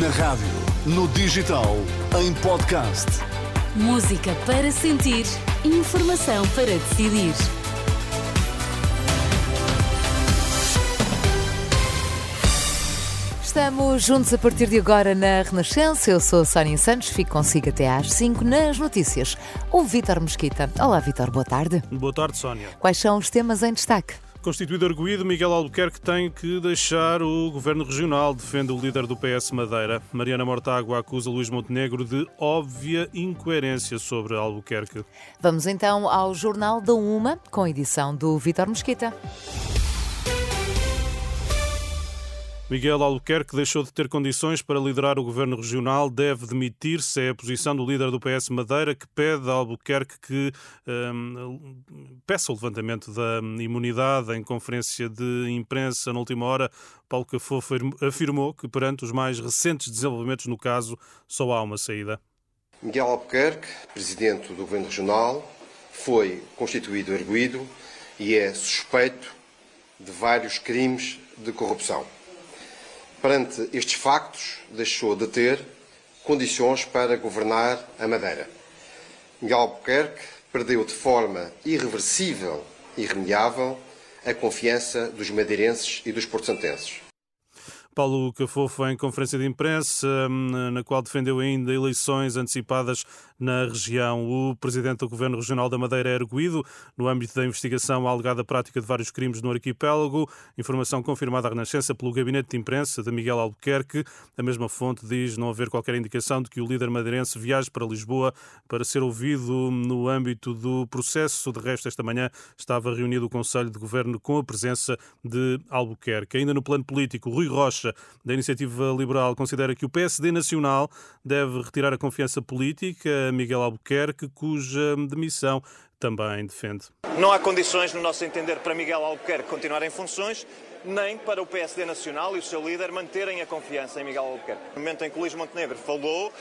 Na rádio, no digital, em podcast. Música para sentir, informação para decidir. Estamos juntos a partir de agora na Renascença. Eu sou a Sónia Santos, fico consigo até às 5 nas notícias. O Vítor Mesquita. Olá, Vítor, boa tarde. Boa tarde, Sónia. Quais são os temas em destaque? Constituído arguído, Miguel Albuquerque tem que deixar o governo regional, defende o líder do PS Madeira. Mariana Mortágua acusa Luís Montenegro de óbvia incoerência sobre Albuquerque. Vamos então ao Jornal da Uma, com edição do Vítor Mesquita. Miguel Albuquerque deixou de ter condições para liderar o governo regional, deve demitir-se. É a posição do líder do PS Madeira que pede a Albuquerque que um, peça o levantamento da imunidade em conferência de imprensa na última hora. Paulo Cafofo afirmou que perante os mais recentes desenvolvimentos no caso só há uma saída. Miguel Albuquerque, presidente do governo regional, foi constituído arguído e é suspeito de vários crimes de corrupção perante estes factos, deixou de ter condições para governar a Madeira. Miguel Albuquerque perdeu de forma irreversível e irremediável a confiança dos madeirenses e dos porto-santenses. Paulo Cafofo em conferência de imprensa, hum, na qual defendeu ainda eleições antecipadas na região. O presidente do Governo Regional da Madeira é arguído no âmbito da investigação à alegada prática de vários crimes no arquipélago. Informação confirmada à Renascença pelo gabinete de imprensa de Miguel Albuquerque. A mesma fonte diz não haver qualquer indicação de que o líder madeirense viaje para Lisboa para ser ouvido no âmbito do processo. De resto, esta manhã estava reunido o Conselho de Governo com a presença de Albuquerque. Ainda no plano político, Rui Rocha, da Iniciativa Liberal, considera que o PSD Nacional deve retirar a confiança política Miguel Albuquerque, cuja demissão também defende. Não há condições, no nosso entender, para Miguel Albuquerque continuar em funções, nem para o PSD Nacional e o seu líder manterem a confiança em Miguel Albuquerque. No momento em que Luís Montenegro falou, uh,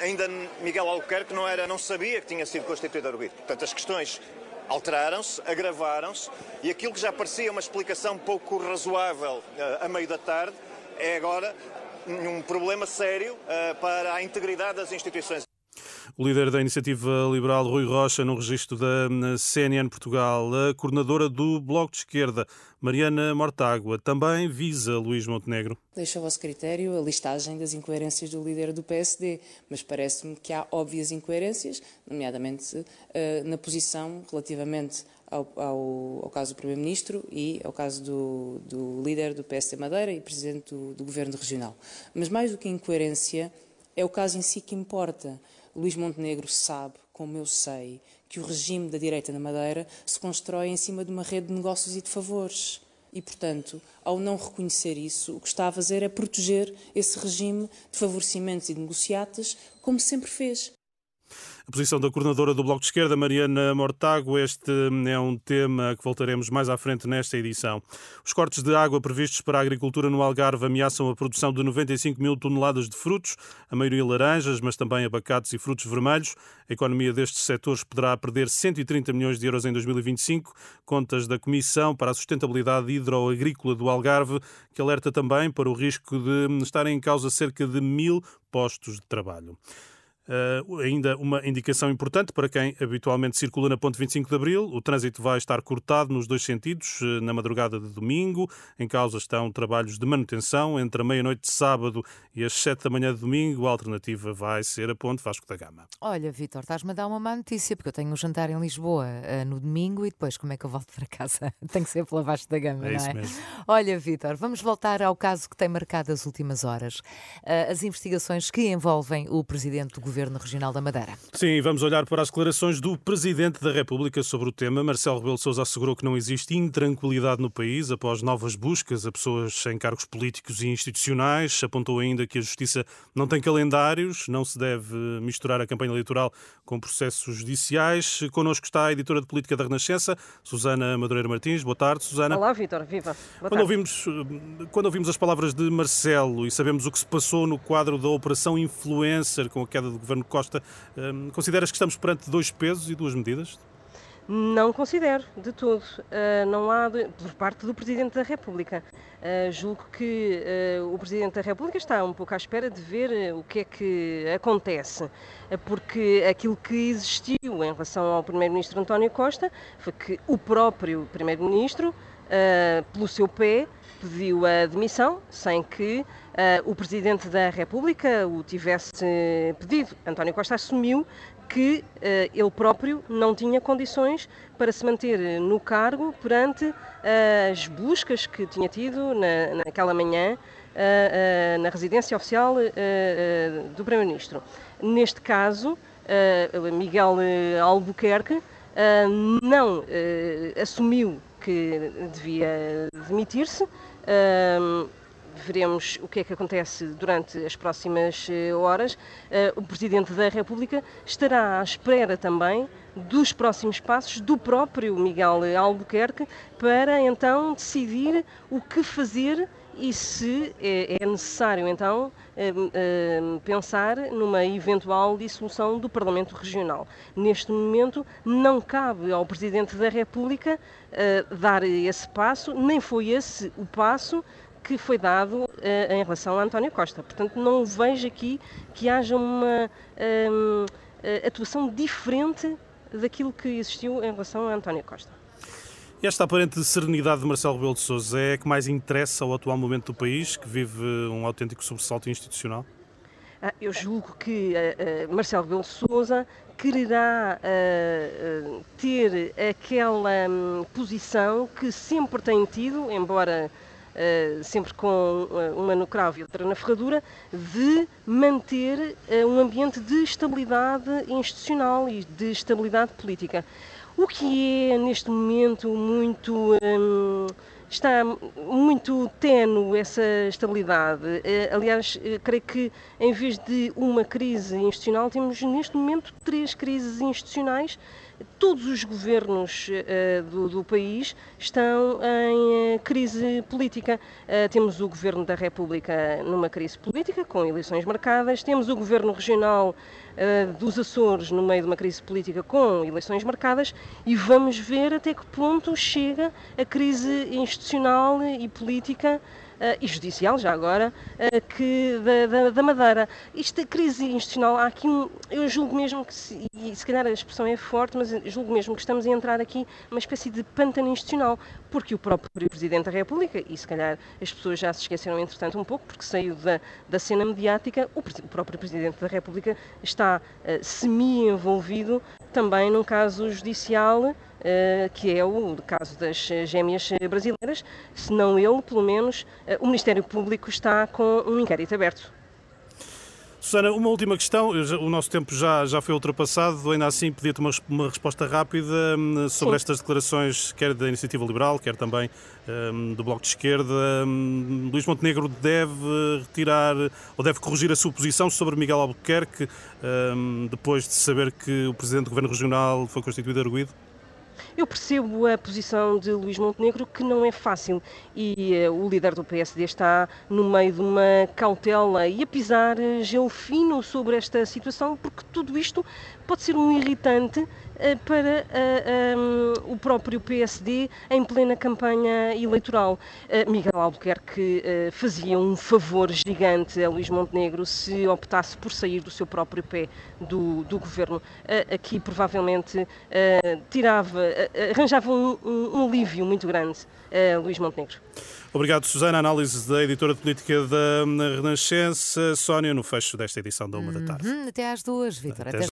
ainda Miguel Albuquerque não, era, não sabia que tinha sido constituído arguido. Portanto, as questões alteraram-se, agravaram-se e aquilo que já parecia uma explicação pouco razoável uh, a meio da tarde é agora um problema sério uh, para a integridade das instituições. O líder da Iniciativa Liberal, Rui Rocha, no registro da CNN Portugal. A coordenadora do Bloco de Esquerda, Mariana Mortágua, também visa Luís Montenegro. Deixo a vosso critério a listagem das incoerências do líder do PSD, mas parece-me que há óbvias incoerências, nomeadamente eh, na posição relativamente ao, ao, ao, caso do Primeiro-Ministro e ao caso do, do, líder do PSD Madeira e Presidente do, do Governo Regional. Mas mais do que incoerência, é o caso em si que importa. Luís Montenegro sabe, como eu sei, que o regime da direita na Madeira se constrói em cima de uma rede de negócios e de favores. E, portanto, ao não reconhecer isso, o que está a fazer é proteger esse regime de favorecimentos e de negociatas, como sempre fez. A posição da coordenadora do Bloco de Esquerda, Mariana Mortágua, este é um tema que voltaremos mais à frente nesta edição. Os cortes de água previstos para a agricultura no Algarve ameaçam a produção de 95 mil toneladas de frutos, a maioria laranjas, mas também abacates e frutos vermelhos. A economia destes setores poderá perder 130 milhões de euros em 2025, contas da Comissão para a Sustentabilidade Hidroagrícola do Algarve, que alerta também para o risco de estarem em causa cerca de mil postos de trabalho. Uh, ainda uma indicação importante para quem habitualmente circula na Ponte 25 de Abril. O trânsito vai estar cortado nos dois sentidos uh, na madrugada de domingo. Em causa estão trabalhos de manutenção entre a meia-noite de sábado e as 7 da manhã de domingo. A alternativa vai ser a Ponte Vasco da Gama. Olha, Vitor, estás-me a dar uma má notícia, porque eu tenho um jantar em Lisboa uh, no domingo e depois como é que eu volto para casa? Tem que ser pela Vasco da Gama, é não é? Mesmo. Olha, Vitor, vamos voltar ao caso que tem marcado as últimas horas. as investigações que envolvem o presidente do governo Governo Regional da Madeira. Sim, vamos olhar para as declarações do Presidente da República sobre o tema. Marcelo Rebelo Sousa assegurou que não existe intranquilidade no país após novas buscas a pessoas em cargos políticos e institucionais. Apontou ainda que a Justiça não tem calendários, não se deve misturar a campanha eleitoral com processos judiciais. Connosco está a editora de política da Renascença, Susana Madureira Martins. Boa tarde, Susana. Olá, Vitor. Viva. Boa quando, ouvimos, quando ouvimos as palavras de Marcelo e sabemos o que se passou no quadro da Operação Influencer com a queda do governo Costa, hum, consideras que estamos perante dois pesos e duas medidas? Não considero, de todo. Uh, não há, de, por parte do Presidente da República. Uh, julgo que uh, o Presidente da República está um pouco à espera de ver o que é que acontece, porque aquilo que existiu em relação ao Primeiro-Ministro António Costa foi que o próprio Primeiro-Ministro, pelo seu pé, pediu a demissão sem que o Presidente da República o tivesse pedido. António Costa assumiu que uh, ele próprio não tinha condições para se manter no cargo perante uh, as buscas que tinha tido na, naquela manhã uh, na residência oficial do Primeiro-Ministro. Neste caso, Miguel Albuquerque não assumiu que devia demitir-se veremos o que é que acontece durante as próximas eh, horas. Eh, o Presidente da República estará à espera também dos próximos passos do próprio Miguel Albuquerque para então decidir o que fazer e se é, é necessário então eh, pensar numa eventual dissolução do Parlamento Regional. Neste momento não cabe ao Presidente da República dar esse passo, nem foi esse o passo que foi dado em relação a António Costa. Portanto, não vejo aqui que haja uma atuação diferente daquilo que existiu em relação a António Costa. Esta aparente serenidade de Marcelo Rebelo de Sousa é a que mais interessa ao atual momento do país, que vive um autêntico sobressalto institucional? Ah, eu julgo que uh, uh, Marcelo Rebelo de Sousa quererá uh, ter aquela um, posição que sempre tem tido, embora sempre com eh, uma no cravo e outra na ferradura, de manter uh, um ambiente de estabilidade institucional e de estabilidade política. O que é, neste momento, muito. Um, está muito tenue essa estabilidade. Aliás, creio que em vez de uma crise institucional, temos neste momento três crises institucionais todos os governos uh, do, do, país estão em crise política. Temos o governo da República numa crise política, com eleições marcadas, temos o governo regional dos Açores no meio de uma crise política com eleições marcadas e vamos ver até que ponto chega a crise institucional e política uh, e judicial, já agora, uh, que da, da, da, Madeira. Isto, crise institucional, há aqui um, eu julgo mesmo que, se, e se calhar a expressão é forte, mas julgo mesmo que estamos a entrar aqui numa espécie de pântano institucional, porque o próprio Presidente da República, e se calhar as pessoas já se esqueceram entretanto um pouco, porque saiu da, da cena mediática, o, o próprio Presidente da República está uh, semi-envolvido também num caso judicial que é o caso das gêmeas brasileiras, se não ele, pelo menos eh, o Ministério Público está com um inquérito aberto. Susana, uma última questão. O nosso tempo já, já foi ultrapassado. Ainda assim, pedia-te uma, uma, resposta rápida hum, sobre Sim. estas declarações, quer da Iniciativa Liberal, quer também um, do Bloco de Esquerda. Um, Luís Montenegro deve retirar ou deve corrigir a sua posição sobre Miguel Albuquerque um, depois de saber que o Presidente do Governo Regional foi constituído arguído? Eu percebo a posição de Luís Montenegro, que não é fácil, e uh, o líder do PSD está no meio de uma cautela e a pisar gelo fino sobre esta situação, porque tudo isto pode ser um irritante eh, para eh, um, o próprio PSD em plena campanha eleitoral. Uh, Miguel Albuquerque uh, fazia um favor gigante a Luís Montenegro se optasse por sair do seu próprio pé do, do governo. Uh, aqui provavelmente tirava, arranjava um, um, um, alívio muito grande a Luís Montenegro. Obrigado, Susana. Análise da editora de política da Renascença. Sónia, no fecho desta edição da uma da tarde. Uhum, até às duas, Vitor.